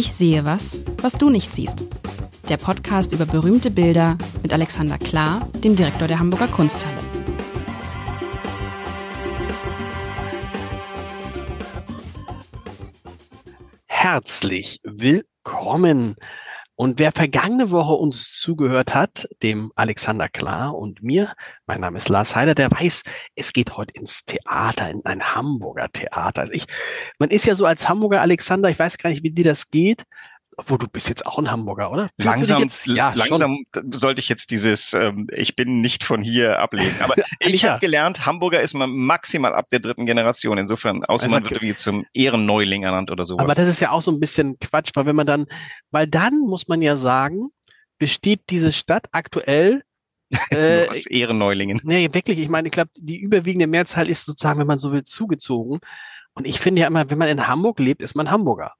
Ich sehe was, was du nicht siehst. Der Podcast über berühmte Bilder mit Alexander Klar, dem Direktor der Hamburger Kunsthalle. Herzlich willkommen. Und wer vergangene Woche uns zugehört hat, dem Alexander Klar und mir, mein Name ist Lars Heider, der weiß, es geht heute ins Theater, in ein Hamburger Theater. Also ich, man ist ja so als Hamburger Alexander, ich weiß gar nicht, wie dir das geht, wo du bist jetzt auch ein Hamburger, oder? langsam, jetzt, ja, langsam sollte ich jetzt dieses ähm, Ich bin nicht von hier ablegen. Aber ich ja. habe gelernt, Hamburger ist man maximal ab der dritten Generation. Insofern, außer also, man wird irgendwie zum Ehrenneuling ernannt oder sowas. Aber das ist ja auch so ein bisschen Quatsch, weil wenn man dann, weil dann muss man ja sagen, besteht diese Stadt aktuell äh, aus Ehrenneulingen. Nee, wirklich. Ich meine, ich glaube, die überwiegende Mehrzahl ist sozusagen, wenn man so will, zugezogen. Und ich finde ja immer, wenn man in Hamburg lebt, ist man Hamburger.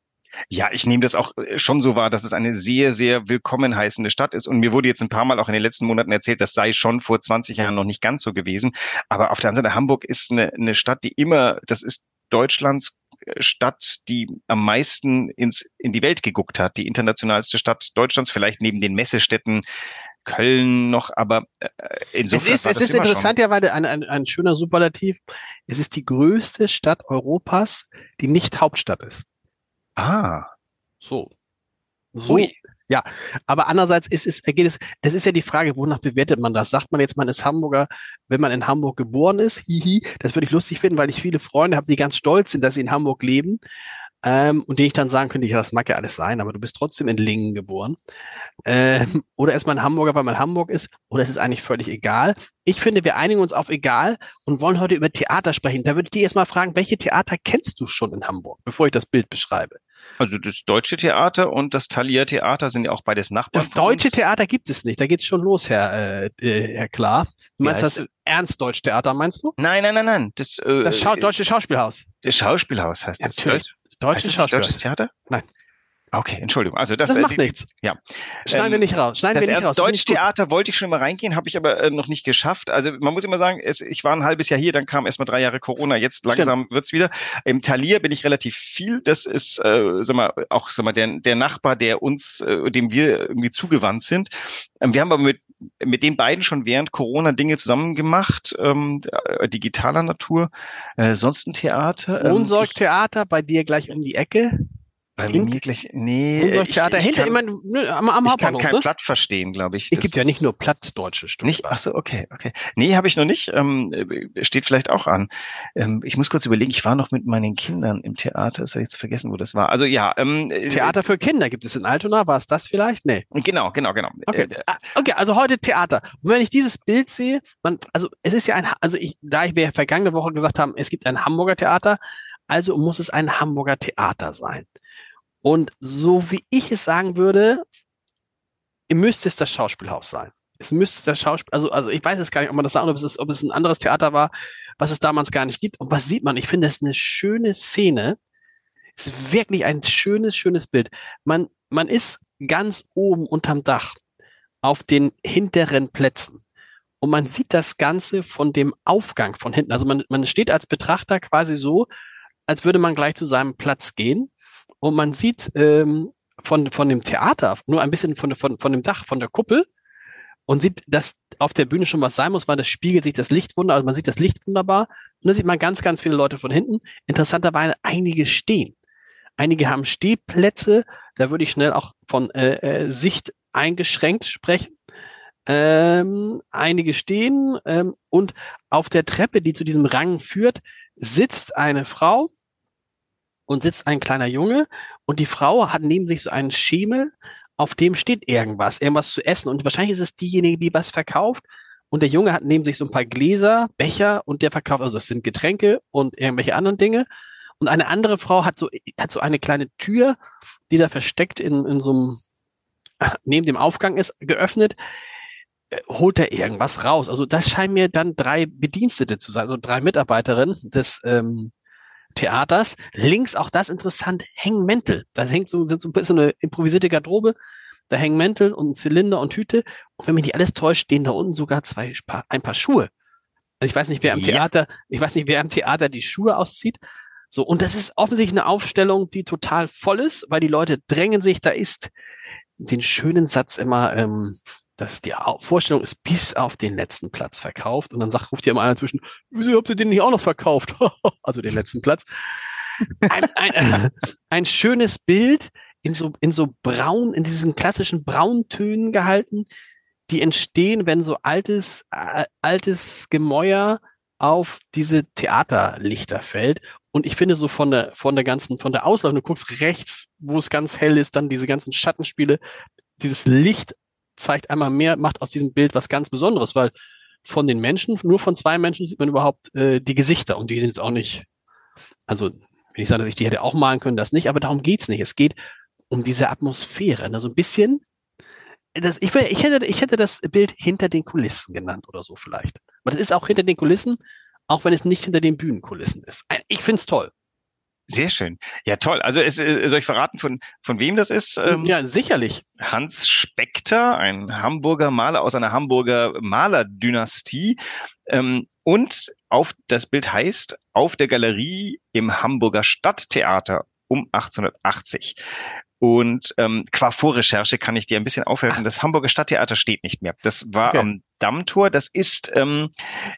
Ja, ich nehme das auch äh, schon so wahr, dass es eine sehr, sehr willkommen heißende Stadt ist. Und mir wurde jetzt ein paar Mal auch in den letzten Monaten erzählt, das sei schon vor 20 Jahren noch nicht ganz so gewesen. Aber auf der anderen Seite, Hamburg ist eine, eine Stadt, die immer, das ist Deutschlands äh, Stadt, die am meisten ins, in die Welt geguckt hat, die internationalste Stadt Deutschlands, vielleicht neben den Messestädten Köln noch, aber äh, insofern. Es ist, es ist interessant, ja, weil ein, ein, ein schöner Superlativ. Es ist die größte Stadt Europas, die nicht Hauptstadt ist. Ah. So. So. Ui. Ja, aber andererseits ist es, geht es, das ist ja die Frage, wonach bewertet man das? Sagt man jetzt, man ist Hamburger, wenn man in Hamburg geboren ist? Hihi, das würde ich lustig finden, weil ich viele Freunde habe, die ganz stolz sind, dass sie in Hamburg leben. Ähm, und denen ich dann sagen könnte, ja, das mag ja alles sein, aber du bist trotzdem in Lingen geboren. Ähm, oder ist man Hamburger, weil man Hamburg ist, oder ist es eigentlich völlig egal? Ich finde, wir einigen uns auf egal und wollen heute über Theater sprechen. Da würde ich dich erstmal fragen, welche Theater kennst du schon in Hamburg, bevor ich das Bild beschreibe? Also das Deutsche Theater und das Thalia Theater sind ja auch beides Nachbarn. Das Deutsche Theater gibt es nicht. Da geht's schon los, Herr, äh, äh Herr Klar. Du meinst das Ernst-Deutsch Theater, meinst du? Nein, nein, nein, nein. Das, äh, das Schau Deutsche Schauspielhaus. Das Schauspielhaus heißt das. Natürlich. Deutsche Schauspielhaus. Deutsches Theater? Nein. Okay, Entschuldigung. Also das, das macht äh, nichts. Ja. Schneiden ähm, wir nicht raus. Schneiden das wir nicht raus. Deutschtheater wollte ich schon mal reingehen, habe ich aber äh, noch nicht geschafft. Also man muss immer sagen, es, ich war ein halbes Jahr hier, dann kam erst mal drei Jahre Corona. Jetzt langsam Stimmt. wird's wieder. Im Talier bin ich relativ viel. Das ist, äh, sag mal, auch sag mal der, der Nachbar, der uns, äh, dem wir irgendwie zugewandt sind. Ähm, wir haben aber mit mit den beiden schon während Corona Dinge zusammen gemacht, ähm, äh, digitaler Natur. Äh, sonst ein Theater. Ähm, Wohnsorgtheater bei dir gleich um die Ecke. Bei mir gleich, nee. Unser Theater ich, ich hinter, kann, immer ne, am, am ich kann kein ne? Platt verstehen, glaube ich. Es gibt ja nicht nur plattdeutsche Stücke. Nicht, ach so, okay, okay. Nee, habe ich noch nicht. Ähm, steht vielleicht auch an. Ähm, ich muss kurz überlegen, ich war noch mit meinen Kindern im Theater. Das habe ich jetzt vergessen, wo das war. Also ja. Ähm, äh, Theater für Kinder gibt es in Altona. War es das vielleicht? Nee. Genau, genau, genau. Okay, äh, ah, okay also heute Theater. Und wenn ich dieses Bild sehe, man, also es ist ja ein, also ich, da ich wir vergangene Woche gesagt haben, es gibt ein Hamburger Theater, also muss es ein Hamburger Theater sein. Und so wie ich es sagen würde, müsste es das Schauspielhaus sein. Es müsste das Schauspiel, also, also ich weiß es gar nicht, ob man das sagt, ob es, ob es ein anderes Theater war, was es damals gar nicht gibt. Und was sieht man? Ich finde, es ist eine schöne Szene. Es ist wirklich ein schönes, schönes Bild. Man, man ist ganz oben unterm Dach auf den hinteren Plätzen. Und man sieht das Ganze von dem Aufgang von hinten. Also man, man steht als Betrachter quasi so, als würde man gleich zu seinem Platz gehen. Und man sieht ähm, von, von dem Theater nur ein bisschen von, von, von dem Dach, von der Kuppel und sieht, dass auf der Bühne schon was sein muss, weil das spiegelt sich das Licht wunder, also man sieht das Licht wunderbar. Und dann sieht man ganz, ganz viele Leute von hinten. Interessanterweise einige stehen. Einige haben Stehplätze. Da würde ich schnell auch von äh, äh, Sicht eingeschränkt sprechen. Ähm, einige stehen ähm, und auf der Treppe, die zu diesem Rang führt, sitzt eine Frau, und sitzt ein kleiner Junge und die Frau hat neben sich so einen Schemel, auf dem steht irgendwas, irgendwas zu essen. Und wahrscheinlich ist es diejenige, die was verkauft. Und der Junge hat neben sich so ein paar Gläser, Becher und der verkauft, also es sind Getränke und irgendwelche anderen Dinge. Und eine andere Frau hat so, hat so eine kleine Tür, die da versteckt in, in so einem, neben dem Aufgang ist, geöffnet. Äh, holt er irgendwas raus. Also das scheinen mir dann drei Bedienstete zu sein, also drei Mitarbeiterinnen des ähm, Theaters. Links, auch das interessant, hängen Mäntel. Da hängt so, sind so ein bisschen eine improvisierte Garderobe. Da hängen Mäntel und Zylinder und Hüte. Und wenn mich nicht alles täuscht, stehen da unten sogar zwei, ein paar Schuhe. Also ich weiß nicht, wer am ja. Theater, ich weiß nicht, wer am Theater die Schuhe auszieht. So, und das ist offensichtlich eine Aufstellung, die total voll ist, weil die Leute drängen sich, da ist den schönen Satz immer, ähm, dass die Vorstellung ist bis auf den letzten Platz verkauft und dann sagt, ruft ihr immer einer zwischen, wieso habt ihr den nicht auch noch verkauft? also den letzten Platz. Ein, ein, ein schönes Bild in so, in so braun, in diesen klassischen Brauntönen gehalten, die entstehen, wenn so altes, äh, altes Gemäuer auf diese Theaterlichter fällt. Und ich finde so von der, von der ganzen, von der Auslauf, du guckst rechts, wo es ganz hell ist, dann diese ganzen Schattenspiele, dieses Licht zeigt einmal mehr, macht aus diesem Bild was ganz Besonderes, weil von den Menschen, nur von zwei Menschen sieht man überhaupt äh, die Gesichter und die sind jetzt auch nicht, also wenn ich sage, dass ich die hätte auch malen können, das nicht, aber darum geht's nicht. Es geht um diese Atmosphäre, also ein bisschen, das, ich, ich, hätte, ich hätte das Bild hinter den Kulissen genannt oder so vielleicht. Aber das ist auch hinter den Kulissen, auch wenn es nicht hinter den Bühnenkulissen ist. Ich find's toll. Sehr schön. Ja, toll. Also es, äh, soll ich verraten, von, von wem das ist? Ähm, ja, sicherlich. Hans Spekter, ein Hamburger Maler aus einer Hamburger Malerdynastie. Ähm, und auf das Bild heißt auf der Galerie im Hamburger Stadttheater um 1880. Und ähm, qua Vorrecherche kann ich dir ein bisschen aufhelfen. Das Hamburger Stadttheater steht nicht mehr. Das war okay. am Dammtor. Das ist ähm,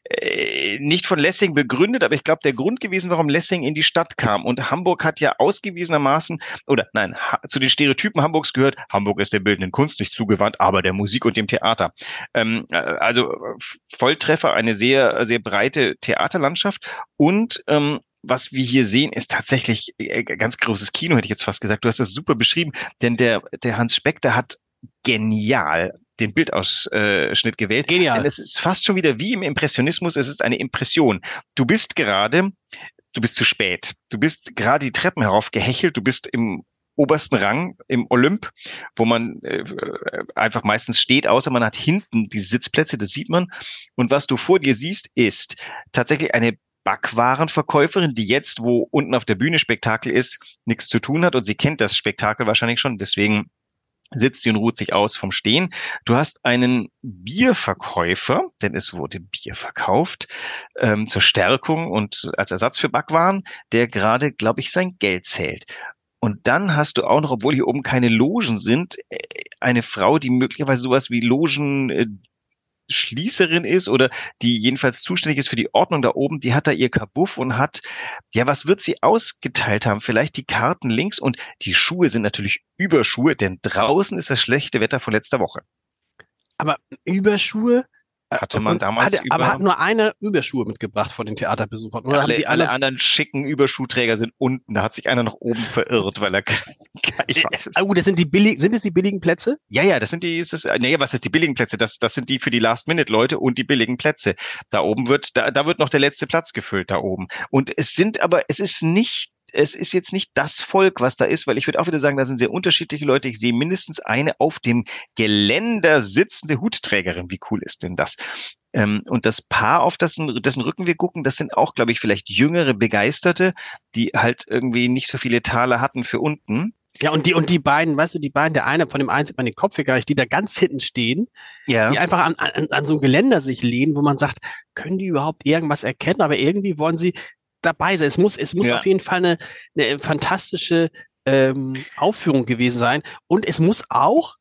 äh, nicht von Lessing begründet, aber ich glaube, der Grund gewesen, warum Lessing in die Stadt kam. Und Hamburg hat ja ausgewiesenermaßen, oder nein, zu den Stereotypen Hamburgs gehört, Hamburg ist der bildenden Kunst nicht zugewandt, aber der Musik und dem Theater. Ähm, äh, also Volltreffer, eine sehr, sehr breite Theaterlandschaft und ähm, was wir hier sehen, ist tatsächlich äh, ganz großes Kino, hätte ich jetzt fast gesagt. Du hast das super beschrieben, denn der, der Hans Speckter hat genial den Bildausschnitt gewählt. Genial. Denn es ist fast schon wieder wie im Impressionismus, es ist eine Impression. Du bist gerade, du bist zu spät. Du bist gerade die Treppen herauf gehechelt, du bist im obersten Rang im Olymp, wo man äh, einfach meistens steht, außer man hat hinten die Sitzplätze, das sieht man. Und was du vor dir siehst, ist tatsächlich eine Backwarenverkäuferin, die jetzt, wo unten auf der Bühne Spektakel ist, nichts zu tun hat und sie kennt das Spektakel wahrscheinlich schon, deswegen sitzt sie und ruht sich aus vom Stehen. Du hast einen Bierverkäufer, denn es wurde Bier verkauft, ähm, zur Stärkung und als Ersatz für Backwaren, der gerade, glaube ich, sein Geld zählt. Und dann hast du auch noch, obwohl hier oben keine Logen sind, äh, eine Frau, die möglicherweise sowas wie Logen äh, Schließerin ist oder die jedenfalls zuständig ist für die Ordnung da oben, die hat da ihr Kabuff und hat, ja, was wird sie ausgeteilt haben? Vielleicht die Karten links und die Schuhe sind natürlich Überschuhe, denn draußen ist das schlechte Wetter von letzter Woche. Aber Überschuhe hatte man damals hatte, aber hat nur eine Überschuhe mitgebracht von den Theaterbesuchern. Oder alle, die alle, alle anderen schicken Überschuhträger sind unten. Da hat sich einer nach oben verirrt, weil er ich weiß es. Oh, das sind die billigen, sind es die billigen Plätze? Ja, ja, das sind die, ist es, nee, was ist die billigen Plätze? Das, das sind die für die Last-Minute-Leute und die billigen Plätze. Da oben wird, da, da wird noch der letzte Platz gefüllt, da oben. Und es sind aber, es ist nicht es ist jetzt nicht das Volk, was da ist, weil ich würde auch wieder sagen, da sind sehr unterschiedliche Leute. Ich sehe mindestens eine auf dem Geländer sitzende Hutträgerin. Wie cool ist denn das? Ähm, und das Paar, auf dessen, dessen Rücken wir gucken, das sind auch, glaube ich, vielleicht jüngere Begeisterte, die halt irgendwie nicht so viele Taler hatten für unten. Ja, und die, und die beiden, weißt du, die beiden, der eine, von dem einen sieht man den Kopf hier gar nicht, die da ganz hinten stehen, ja. die einfach an, an, an so einem Geländer sich lehnen, wo man sagt, können die überhaupt irgendwas erkennen? Aber irgendwie wollen sie dabei sein. Es muss, es muss ja. auf jeden Fall eine, eine fantastische ähm, Aufführung gewesen sein. Und es muss auch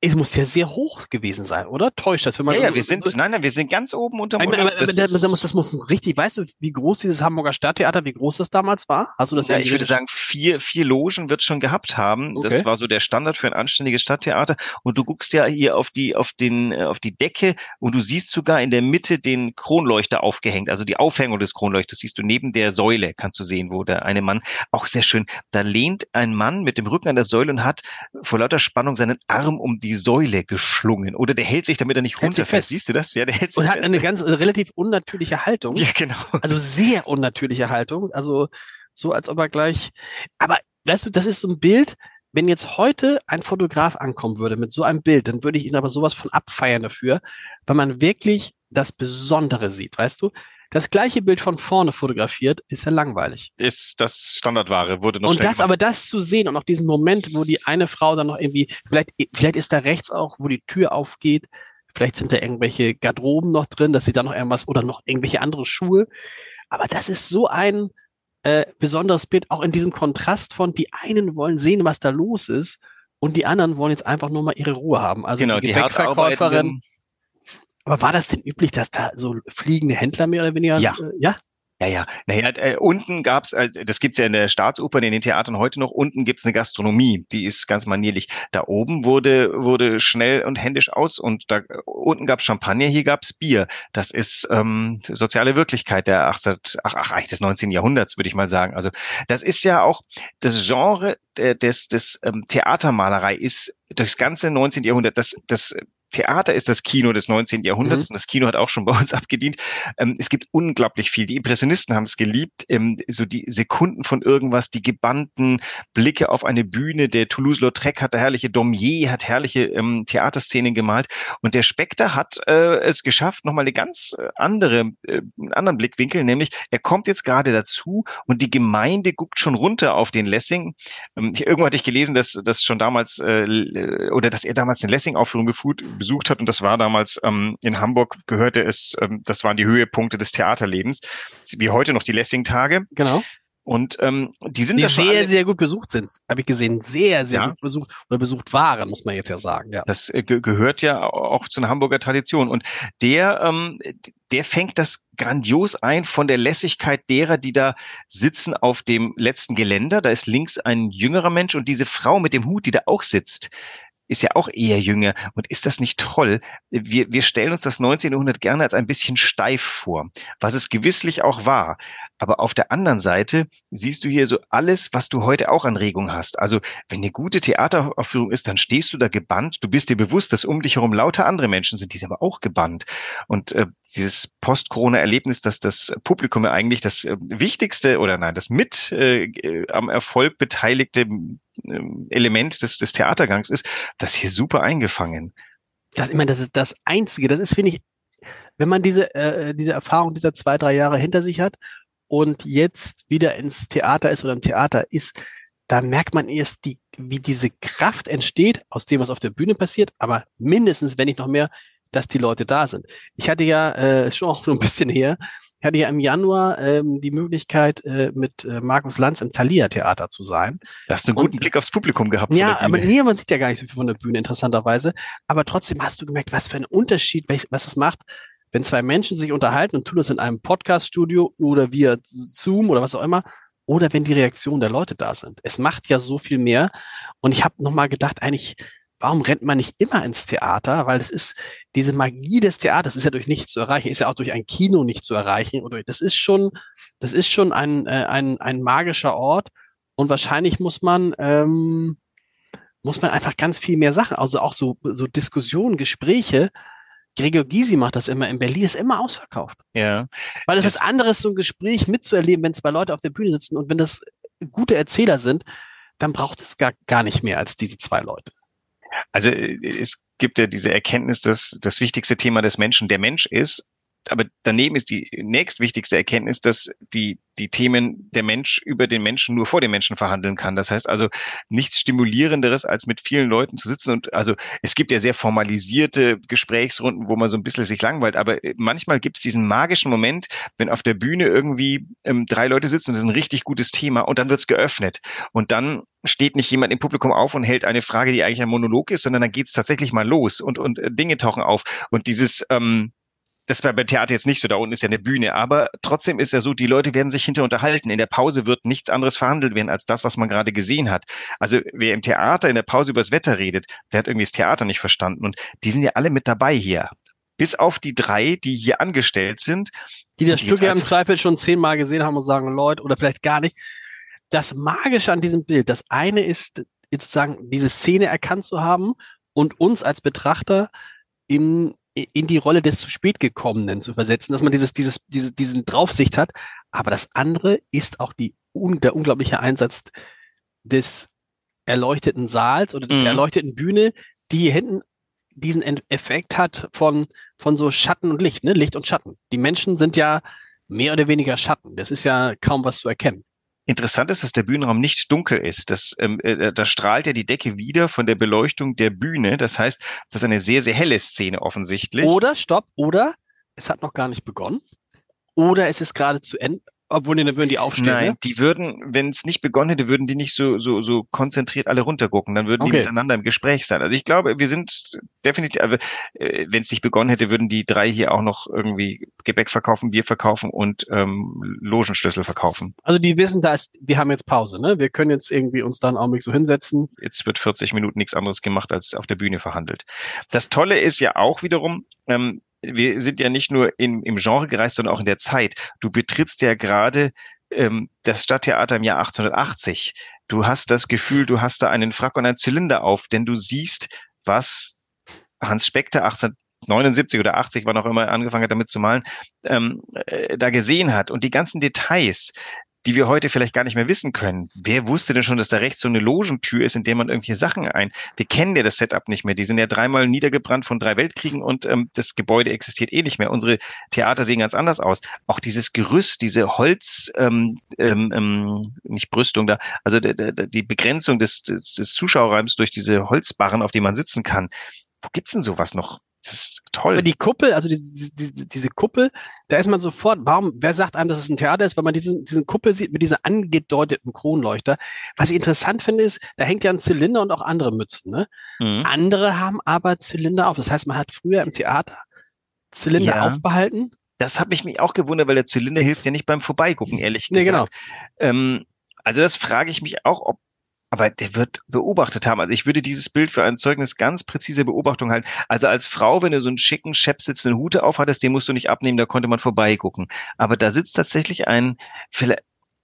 es muss ja sehr hoch gewesen sein, oder? Täuscht das, wenn man. Ja, ja wir sind, so, nein, nein, wir sind ganz oben unter dem aber, das, das, muss, das muss richtig, weißt du, wie groß dieses Hamburger Stadttheater, wie groß das damals war? Hast du das ja, ich würde sagen, vier, vier Logen wird schon gehabt haben. Okay. Das war so der Standard für ein anständiges Stadttheater. Und du guckst ja hier auf die, auf den, äh, auf die Decke und du siehst sogar in der Mitte den Kronleuchter aufgehängt, also die Aufhängung des Kronleuchters siehst du neben der Säule, kannst du sehen, wo der eine Mann, auch sehr schön, da lehnt ein Mann mit dem Rücken an der Säule und hat vor lauter Spannung seinen Arm um die Säule geschlungen oder der hält sich, damit er nicht runterfällt. Siehst du das? Ja, der hält sich Und hat fest. eine ganz eine relativ unnatürliche Haltung. Ja, genau. Also sehr unnatürliche Haltung. Also so, als ob er gleich. Aber weißt du, das ist so ein Bild. Wenn jetzt heute ein Fotograf ankommen würde mit so einem Bild, dann würde ich ihn aber sowas von abfeiern dafür, weil man wirklich das Besondere sieht, weißt du? Das gleiche Bild von vorne fotografiert, ist ja langweilig. Ist das Standardware, wurde noch Und das, gemacht. aber das zu sehen und auch diesen Moment, wo die eine Frau dann noch irgendwie, vielleicht, vielleicht ist da rechts auch, wo die Tür aufgeht, vielleicht sind da irgendwelche Garderoben noch drin, dass sie da noch irgendwas oder noch irgendwelche andere Schuhe. Aber das ist so ein, äh, besonderes Bild, auch in diesem Kontrast von, die einen wollen sehen, was da los ist und die anderen wollen jetzt einfach nur mal ihre Ruhe haben. Also genau, die Gebäckverkäuferin. Aber war das denn üblich, dass da so fliegende Händler mehr oder weniger? Ja. Äh, ja? Ja, ja. Naja, äh, unten gab's, äh, das gibt's ja in der Staatsoper, in den Theatern heute noch, unten gibt's eine Gastronomie, die ist ganz manierlich. Da oben wurde, wurde schnell und händisch aus und da unten gab's Champagner, hier gab's Bier. Das ist ähm, soziale Wirklichkeit der 18, ach, ach, eigentlich des 19. Jahrhunderts, würde ich mal sagen. Also das ist ja auch das Genre des, des ähm, Theatermalerei ist durchs ganze 19. Jahrhundert, das, das Theater ist das Kino des 19. Jahrhunderts mhm. und das Kino hat auch schon bei uns abgedient. Ähm, es gibt unglaublich viel. Die Impressionisten haben es geliebt, ähm, so die Sekunden von irgendwas, die gebannten Blicke auf eine Bühne. Der Toulouse-Lautrec hat herrliche Domier, hat herrliche ähm, Theaterszenen gemalt und der Spectre hat äh, es geschafft, nochmal eine ganz äh, andere, äh, einen anderen Blickwinkel, nämlich er kommt jetzt gerade dazu und die Gemeinde guckt schon runter auf den Lessing. Ähm, irgendwo hatte ich gelesen, dass das schon damals äh, oder dass er damals eine Lessing-Aufführung geführt besucht hat und das war damals ähm, in Hamburg gehörte es, ähm, das waren die Höhepunkte des Theaterlebens, wie heute noch die Lessing-Tage. Genau. Und ähm, die sind die sehr, alle, sehr gut besucht sind, habe ich gesehen, sehr, sehr ja. gut besucht oder besucht waren, muss man jetzt ja sagen. Ja. Das äh, gehört ja auch zu einer Hamburger Tradition. Und der, ähm, der fängt das grandios ein von der Lässigkeit derer, die da sitzen auf dem letzten Geländer. Da ist links ein jüngerer Mensch und diese Frau mit dem Hut, die da auch sitzt, ist ja auch eher jünger. Und ist das nicht toll? Wir, wir stellen uns das 19. Jahrhundert gerne als ein bisschen steif vor, was es gewisslich auch war. Aber auf der anderen Seite siehst du hier so alles, was du heute auch an Regung hast. Also wenn eine gute Theateraufführung ist, dann stehst du da gebannt. Du bist dir bewusst, dass um dich herum lauter andere Menschen sind, die sind aber auch gebannt. Und äh, dieses Post-Corona-Erlebnis, dass das Publikum ja eigentlich das äh, wichtigste oder nein, das mit äh, am Erfolg beteiligte äh, Element des, des Theatergangs ist, das hier super eingefangen. Das, ich meine, das ist das Einzige. Das ist, finde ich, wenn man diese, äh, diese Erfahrung dieser zwei, drei Jahre hinter sich hat und jetzt wieder ins Theater ist oder im Theater ist, da merkt man erst, die, wie diese Kraft entsteht aus dem, was auf der Bühne passiert, aber mindestens, wenn nicht noch mehr, dass die Leute da sind. Ich hatte ja äh, schon auch so ein bisschen her, ich hatte ja im Januar ähm, die Möglichkeit, äh, mit äh, Markus Lanz im Thalia Theater zu sein. Da hast du einen guten und, Blick aufs Publikum gehabt. Ja, aber nee, man sieht ja gar nicht so viel von der Bühne, interessanterweise. Aber trotzdem hast du gemerkt, was für ein Unterschied, was es macht, wenn zwei Menschen sich unterhalten und tun das in einem Podcast-Studio oder via Zoom oder was auch immer, oder wenn die Reaktionen der Leute da sind. Es macht ja so viel mehr. Und ich habe nochmal gedacht, eigentlich, warum rennt man nicht immer ins Theater? Weil das ist, diese Magie des Theaters ist ja durch nichts zu erreichen, ist ja auch durch ein Kino nicht zu erreichen. Oder das ist schon, das ist schon ein, äh, ein, ein magischer Ort. Und wahrscheinlich muss man, ähm, muss man einfach ganz viel mehr Sachen, also auch so, so Diskussionen, Gespräche, Gregor Gysi macht das immer in Berlin, ist immer ausverkauft. Ja. Weil es ist was anderes, so ein Gespräch mitzuerleben, wenn zwei Leute auf der Bühne sitzen und wenn das gute Erzähler sind, dann braucht es gar, gar nicht mehr als diese zwei Leute. Also äh, es gibt ja diese Erkenntnis, dass das wichtigste Thema des Menschen der Mensch ist aber daneben ist die nächstwichtigste Erkenntnis, dass die, die Themen der Mensch über den Menschen nur vor dem Menschen verhandeln kann. Das heißt also nichts Stimulierenderes, als mit vielen Leuten zu sitzen. Und also es gibt ja sehr formalisierte Gesprächsrunden, wo man so ein bisschen sich langweilt. Aber manchmal gibt es diesen magischen Moment, wenn auf der Bühne irgendwie ähm, drei Leute sitzen und das ist ein richtig gutes Thema und dann wird's geöffnet. Und dann steht nicht jemand im Publikum auf und hält eine Frage, die eigentlich ein Monolog ist, sondern dann geht's tatsächlich mal los und, und äh, Dinge tauchen auf. Und dieses ähm, das war beim Theater jetzt nicht so, da unten ist ja eine Bühne, aber trotzdem ist ja so, die Leute werden sich hinter unterhalten. In der Pause wird nichts anderes verhandelt werden als das, was man gerade gesehen hat. Also wer im Theater in der Pause übers Wetter redet, der hat irgendwie das Theater nicht verstanden. Und die sind ja alle mit dabei hier. Bis auf die drei, die hier angestellt sind. Die das Stück ja im Zweifel schon zehnmal gesehen haben und sagen, Leute, oder vielleicht gar nicht. Das Magische an diesem Bild, das eine ist sozusagen diese Szene erkannt zu haben und uns als Betrachter in in die Rolle des zu spät gekommenen zu versetzen, dass man dieses, dieses, diese, diesen Draufsicht hat. Aber das andere ist auch die, der unglaubliche Einsatz des erleuchteten Saals oder der mhm. erleuchteten Bühne, die hinten diesen Effekt hat von, von so Schatten und Licht, ne? Licht und Schatten. Die Menschen sind ja mehr oder weniger Schatten. Das ist ja kaum was zu erkennen. Interessant ist, dass der Bühnenraum nicht dunkel ist. Das, ähm, äh, da strahlt ja die Decke wieder von der Beleuchtung der Bühne. Das heißt, das ist eine sehr, sehr helle Szene offensichtlich. Oder, stopp, oder es hat noch gar nicht begonnen. Oder es ist gerade zu Ende. Obwohl, dann würden die aufstehen, Nein, ne? die würden, wenn es nicht begonnen hätte, würden die nicht so, so, so konzentriert alle runtergucken. Dann würden die Okay. miteinander im Gespräch sein. Also ich glaube, wir sind definitiv, also, äh, wenn es nicht begonnen hätte, würden die drei hier auch noch irgendwie Gebäck verkaufen, Bier verkaufen und ähm, Logenschlüssel verkaufen. Also die wissen, da ist, wir haben jetzt Pause, ne? Wir können jetzt irgendwie uns da einen Augenblick so hinsetzen. Jetzt wird 40 Minuten nichts anderes gemacht, als auf der Bühne verhandelt. Das Tolle ist ja auch wiederum, ähm, wir sind ja nicht nur in, im Genre gereist, sondern auch in der Zeit. Du betrittst ja gerade ähm, das Stadttheater im Jahr 1880. Du hast das Gefühl, du hast da einen Frack und einen Zylinder auf, denn du siehst, was Hans Speckter 1879 oder 80, wann auch immer er angefangen hat, damit zu malen, ähm, äh, da gesehen hat. Und die ganzen Details, die wir heute vielleicht gar nicht mehr wissen können. Wer wusste denn schon, dass da rechts so eine Logentür ist, in der man irgendwelche Sachen ein... Wir kennen ja das Setup nicht mehr. Die sind ja dreimal niedergebrannt von drei Weltkriegen und ähm, das Gebäude existiert eh nicht mehr. Unsere Theater sehen ganz anders aus. Auch dieses Gerüst, diese Holz, ähm, ähm, ähm, nicht Brüstung da, also die Begrenzung des, des, des Zuschauerraums durch diese Holzbarren, auf die man sitzen kann. Wo gibt's denn sowas noch? Das ist toll. Aber die Kuppel, also die, die, die, diese Kuppel, da ist man sofort, warum, wer sagt einem, dass es ein Theater ist, weil man diesen, diesen Kuppel sieht mit dieser angedeuteten Kronleuchter. Was ich interessant finde, ist, da hängt ja ein Zylinder und auch andere Mützen, ne? Mhm. Andere haben aber Zylinder auf. Das heißt, man hat früher im Theater Zylinder Ja. aufbehalten. Das habe ich mich auch gewundert, weil der Zylinder hilft ja nicht beim Vorbeigucken, ehrlich Nee, gesagt. Ähm, also das frage ich mich auch, ob aber der wird beobachtet haben. Also ich würde dieses Bild für ein Zeugnis ganz präzise Beobachtung halten. Also als Frau, wenn du so einen schicken, schepp sitzenden Hute aufhattest, den musst du nicht abnehmen, da konnte man vorbeigucken. Aber da sitzt tatsächlich ein,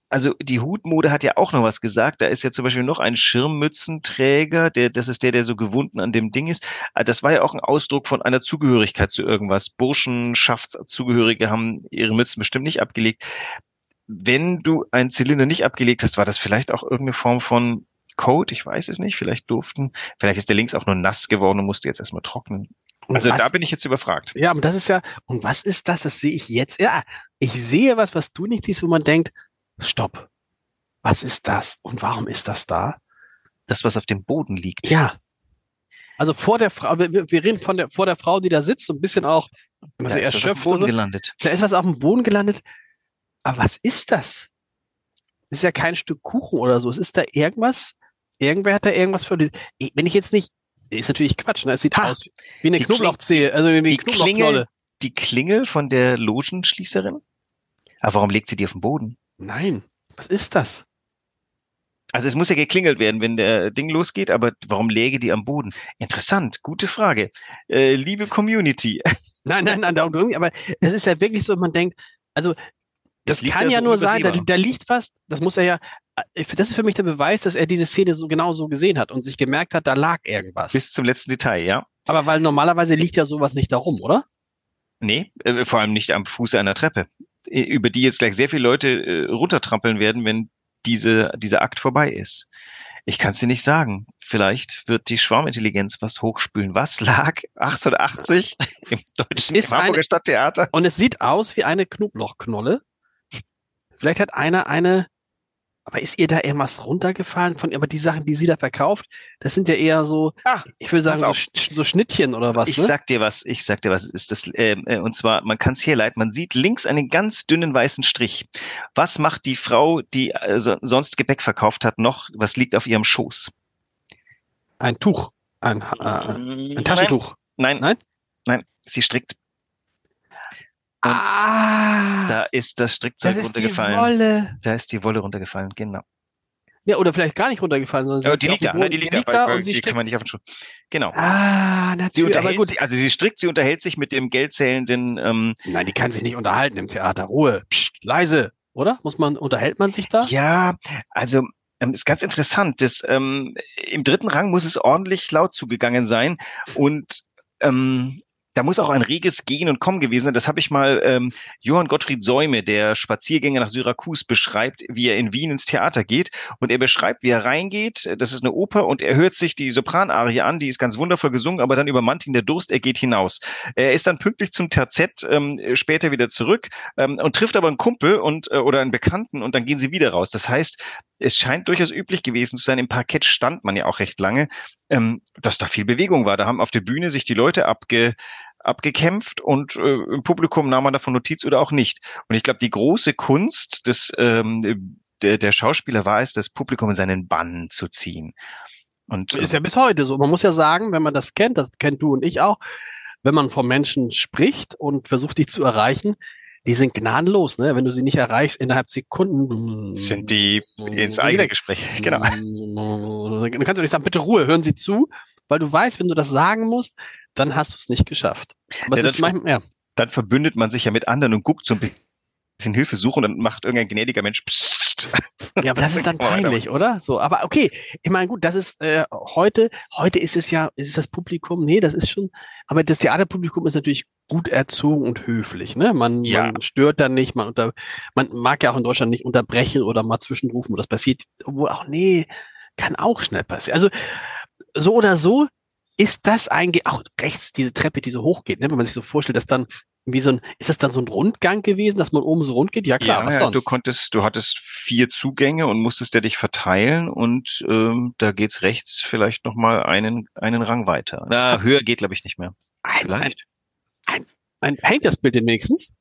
also die Hutmode hat ja auch noch was gesagt. Da ist ja zum Beispiel noch ein Schirmmützenträger, der, das ist der, der so gewunden an dem Ding ist. Ah, Das war ja auch ein Ausdruck von einer Zugehörigkeit zu irgendwas. Burschenschaftszugehörige haben ihre Mützen bestimmt nicht abgelegt. Wenn du einen Zylinder nicht abgelegt hast, war das vielleicht auch irgendeine Form von Code? Ich weiß es nicht. Vielleicht durften, vielleicht ist der links auch nur nass geworden und musste jetzt erstmal trocknen. Und Also was, da bin ich jetzt überfragt. ja, aber das ist ja, und was ist das? Das sehe ich jetzt. Ja, ich sehe was, was du nicht siehst, wo man denkt, stopp. Was ist das? Und warum ist das da? Das, was auf dem Boden liegt. Ja. Also vor der Frau, wir, wir- reden von der, vor der Frau, die da sitzt, so ein bisschen auch, wenn man Da ist was auf dem erschöpft Boden oder so. gelandet. Da ist was auf dem Boden gelandet. Aber was ist das? Das ist ja kein Stück Kuchen oder so. Es ist da irgendwas. Irgendwer hat da irgendwas für. Wenn ich jetzt nicht, ist natürlich Quatsch. Ne? Es sieht Ha! aus wie eine Knoblauchzehe, also wie eine die Knoblauchknolle. Klingel, die Klingel von der Logenschließerin. Aber warum legt sie die auf den Boden? Nein, was ist das? Also es muss ja geklingelt werden, wenn der Ding losgeht, aber warum läge die am Boden? Interessant, gute Frage. Äh, liebe Community, Nein, nein, nein, darum irgendwie. Aber es ist ja wirklich so, man denkt, also das kann ja ja so nur sein, da, da liegt was. Das muss er ja. Äh, Das ist für mich der Beweis, dass er diese Szene so genau so gesehen hat und sich gemerkt hat, da lag irgendwas. bis zum letzten Detail, ja? Aber weil normalerweise liegt ja sowas nicht darum, oder? Nee, äh, vor allem nicht am Fuße einer Treppe, äh, über die jetzt gleich sehr viele Leute äh, runtertrampeln werden, wenn diese, dieser Akt vorbei ist. Ich kann es dir nicht sagen. Vielleicht wird die Schwarmintelligenz was hochspülen. Was lag 1880 im deutschen Ist im Hamburger eine- Stadttheater? Und es sieht aus wie eine Knoblauchknolle. Vielleicht hat einer eine, aber ist ihr da irgendwas runtergefallen von, aber die Sachen, die sie da verkauft, das sind ja eher so, Ah, ich würde sagen, so, so Schnittchen oder was, ich ne? sag dir was, ich sag dir was, ist das, ähm, äh, und zwar, man kann es herleiten, man sieht links einen ganz dünnen weißen Strich. Was macht die Frau, die äh, so- sonst Gepäck verkauft hat, noch, was liegt auf ihrem Schoß? Ein Tuch. Ein, äh, ein Taschentuch. Nein, Nein? nein, nein, sie strickt. Und ah, da ist das Strickzeug das ist die runtergefallen. Wolle. Da ist die Wolle runtergefallen, genau. Ja, oder vielleicht gar nicht runtergefallen, sondern sie Ja, hat die sie liegt da, ne, die Boden- liegt, da, weil- und sie die kann man nicht auf den Schuh. Genau. Ah, Sie natürlich, aber gut. sich, also sie strickt, sie unterhält sich mit dem geldzählenden, ähm, Nein, die kann sich nicht unterhalten im Theater. Ruhe, Psst, leise, oder? Muss man, unterhält man sich da? Ja, also ähm, ist ganz interessant. Das, ähm, Im dritten Rang muss es ordentlich laut zugegangen sein und ähm, da muss auch ein reges Gehen und Kommen gewesen sein. Das habe ich mal ähm, Johann Gottfried Säume, der Spaziergänger nach Syrakus, beschreibt, wie er in Wien ins Theater geht. Und er beschreibt, wie er reingeht. Das ist eine Oper und er hört sich die Sopranarie an, die ist ganz wundervoll gesungen, aber dann übermannt ihn der Durst, er geht hinaus. Er ist dann pünktlich zum Terzett ähm, später wieder zurück ähm, und trifft aber einen Kumpel und äh, oder einen Bekannten und dann gehen sie wieder raus. Das heißt, es scheint durchaus üblich gewesen zu sein. Im Parkett stand man ja auch recht lange, ähm, dass da viel Bewegung war. Da haben auf der Bühne sich die Leute abge abgekämpft und äh, im Publikum nahm man davon Notiz oder auch nicht. Und ich glaube, die große Kunst des ähm, der, der Schauspieler war es, das Publikum in seinen Bann zu ziehen. Und ist ja bis heute so. Man muss ja sagen, wenn man das kennt, das kennt du und ich auch, wenn man von Menschen spricht und versucht, die zu erreichen, die sind gnadenlos, ne? Wenn du sie nicht erreichst innerhalb Sekunden. Sind die ins eigene Gespräch. Genau. Dann kannst du nicht sagen, bitte Ruhe, hören Sie zu, weil du weißt, wenn du das sagen musst, dann hast du es nicht geschafft. Aber ja, es ist manchmal, ja. Dann verbündet man sich ja mit anderen und guckt so ein bisschen Hilfe suchen und dann macht irgendein gnädiger Mensch pssst. Ja, aber das ist dann peinlich, oder? So, aber okay, ich meine, gut, das ist äh, heute, heute ist es ja, ist das Publikum, nee, das ist schon, aber das Theaterpublikum ist natürlich gut erzogen und höflich, ne? Man, ja. man stört da nicht, man unter, man mag ja auch in Deutschland nicht unterbrechen oder mal zwischenrufen, und das passiert, obwohl auch, nee, kann auch schnell passieren. Also, so oder so ist das eigentlich auch rechts diese Treppe, die so hoch geht, ne? wenn man sich so vorstellt, dass dann wie so ein, ist das dann so ein Rundgang gewesen, dass man oben so rund geht? Ja klar, ja, was sonst? du konntest, du hattest vier Zugänge und musstest ja dich verteilen und ähm, da geht's rechts vielleicht nochmal einen, einen Rang weiter. Na, höher geht, glaube ich, nicht mehr. Ein, vielleicht. Ein, ein, hängt das Bild denn wenigstens?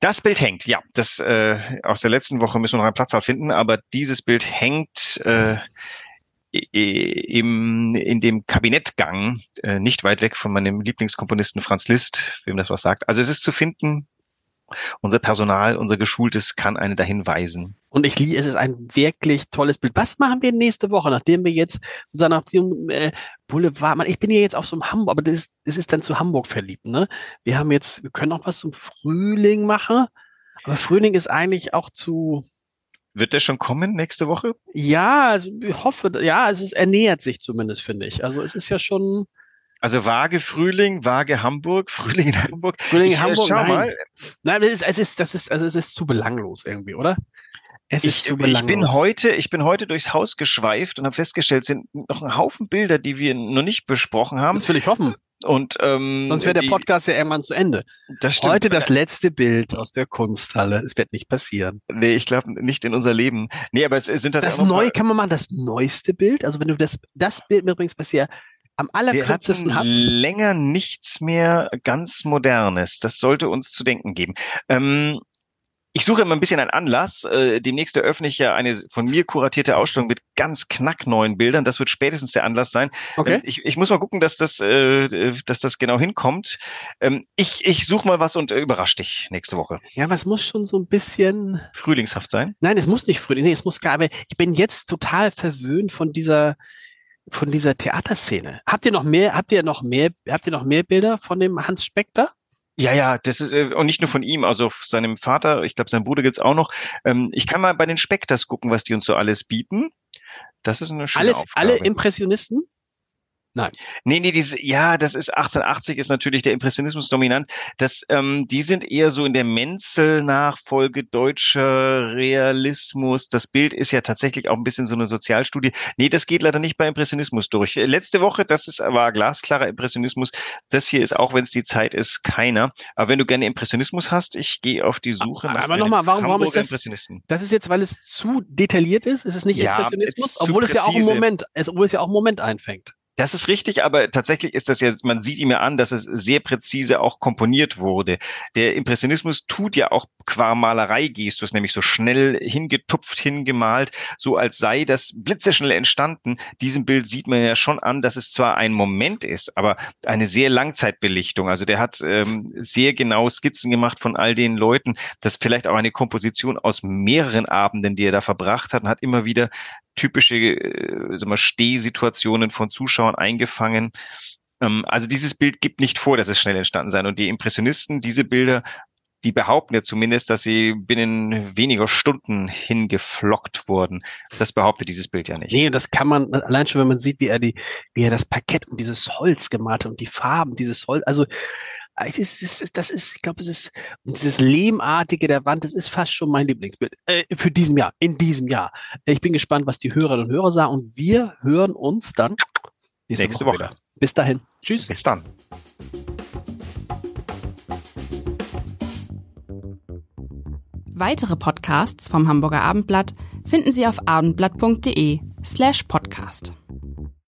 Das Bild hängt, ja. Das äh, aus der letzten Woche müssen wir noch einen Platz finden, aber dieses Bild hängt äh, im, in dem Kabinettgang, äh, nicht weit weg von meinem Lieblingskomponisten Franz Liszt, wem das was sagt. Also es ist zu finden, unser Personal, unser Geschultes kann eine dahin weisen. Und ich liebe, es ist ein wirklich tolles Bild. Was machen wir nächste Woche, nachdem wir jetzt sozusagen nach dem äh, Boulevard, man, ich bin ja jetzt auf so einem Hamburg, aber das ist, das ist dann zu Hamburg verliebt, ne? Wir haben jetzt, wir können auch was zum Frühling machen, aber Frühling ist eigentlich auch zu, wird der schon kommen nächste Woche? Ja, also ich hoffe, ja, es ist, ernährt sich zumindest, finde ich. Also es ist ja schon. Also vage Frühling, vage Hamburg, Frühling in Hamburg. Frühling in äh, Hamburg, schau nein. mal. Nein, es ist, es ist, das ist, also es ist zu belanglos irgendwie, oder? Es ist ich, zu belanglos. ich bin heute, ich bin heute durchs Haus geschweift und habe festgestellt, sind noch ein Haufen Bilder, die wir noch nicht besprochen haben. Das will ich hoffen. Und ähm, sonst wäre der Podcast ja irgendwann zu Ende. Das stimmt. Heute das letzte Bild aus der Kunsthalle. Es wird nicht passieren. Nee, ich glaube nicht in unser Leben. Nee, aber es sind das. Das neue kann man machen, das neueste Bild. Also wenn du das das Bild mitbringst, was hier am allerkürzesten hat. Länger nichts mehr ganz Modernes. Das sollte uns zu denken geben. Ähm, ich suche immer ein bisschen einen Anlass. Äh, demnächst eröffne ich ja eine von mir kuratierte Ausstellung mit ganz knackneuen Bildern. Das wird spätestens der Anlass sein. Okay. Ähm, ich, ich muss mal gucken, dass das, äh, dass das genau hinkommt. Ähm, ich, ich suche mal was und äh, überrasche dich nächste Woche. Ja, was muss schon so ein bisschen frühlingshaft sein? Nein, es muss nicht frühling. Nee, es muss gar. Aber ich bin jetzt total verwöhnt von dieser von dieser Theaterszene. Habt ihr noch mehr? Habt ihr noch mehr? Habt ihr noch mehr Bilder von dem Hans Spekter? Ja, ja, das ist äh, und nicht nur von ihm, also seinem Vater, ich glaube, sein Bruder gibt's auch noch. Ähm, ich kann mal bei den Spekters gucken, was die uns so alles bieten. Das ist eine schöne Alles, Aufgabe. alle Impressionisten? Nein. Nee, nee, diese, ja, das ist 1880 ist natürlich der Impressionismus dominant. Das, ähm, die sind eher so in der Menzel-Nachfolge deutscher Realismus. Das Bild ist ja tatsächlich auch ein bisschen so eine Sozialstudie. Nee, das geht leider nicht bei Impressionismus durch. Letzte Woche, das ist, war glasklarer Impressionismus. Das hier ist, auch wenn es die Zeit ist, keiner. Aber wenn du gerne Impressionismus hast, ich gehe auf die Suche aber, nach Aber nochmal, warum, warum ist das? Das ist jetzt, weil es zu detailliert ist? Ist es nicht ja, Impressionismus? Obwohl es ja auch im Moment, es, obwohl es ja auch im Moment einfängt. Das ist richtig, aber tatsächlich ist das ja, man sieht ihm ja an, dass es sehr präzise auch komponiert wurde. Der Impressionismus tut ja auch qua Malerei-Gestus, nämlich so schnell hingetupft, hingemalt, so als sei das blitzeschnell entstanden. Diesem Bild sieht man ja schon an, dass es zwar ein Moment ist, aber eine sehr Langzeitbelichtung. Also der hat ähm, sehr genau Skizzen gemacht von all den Leuten. Das vielleicht auch eine Komposition aus mehreren Abenden, die er da verbracht hat und hat immer wieder typische äh, Stehsituationen von Zuschauern eingefangen. Ähm, also dieses Bild gibt nicht vor, dass es schnell entstanden sei. Und die Impressionisten, diese Bilder, die behaupten ja zumindest, dass sie binnen weniger Stunden hingeflockt wurden. Das behauptet dieses Bild ja nicht. Nee, das kann man, allein schon, wenn man sieht, wie er die, wie er das Parkett und dieses Holz gemalt hat und die Farben dieses Holz, also das ist, das ist, ich glaube, es ist dieses Lehmartige der Wand, das ist fast schon mein Lieblingsbild äh, für diesem Jahr, in diesem Jahr. Ich bin gespannt, was die Hörerinnen und Hörer sagen und wir hören uns dann nächste, nächste Woche. Woche. Bis dahin. Tschüss. Bis dann. Weitere Podcasts vom Hamburger Abendblatt finden Sie auf abendblatt.de slash podcast.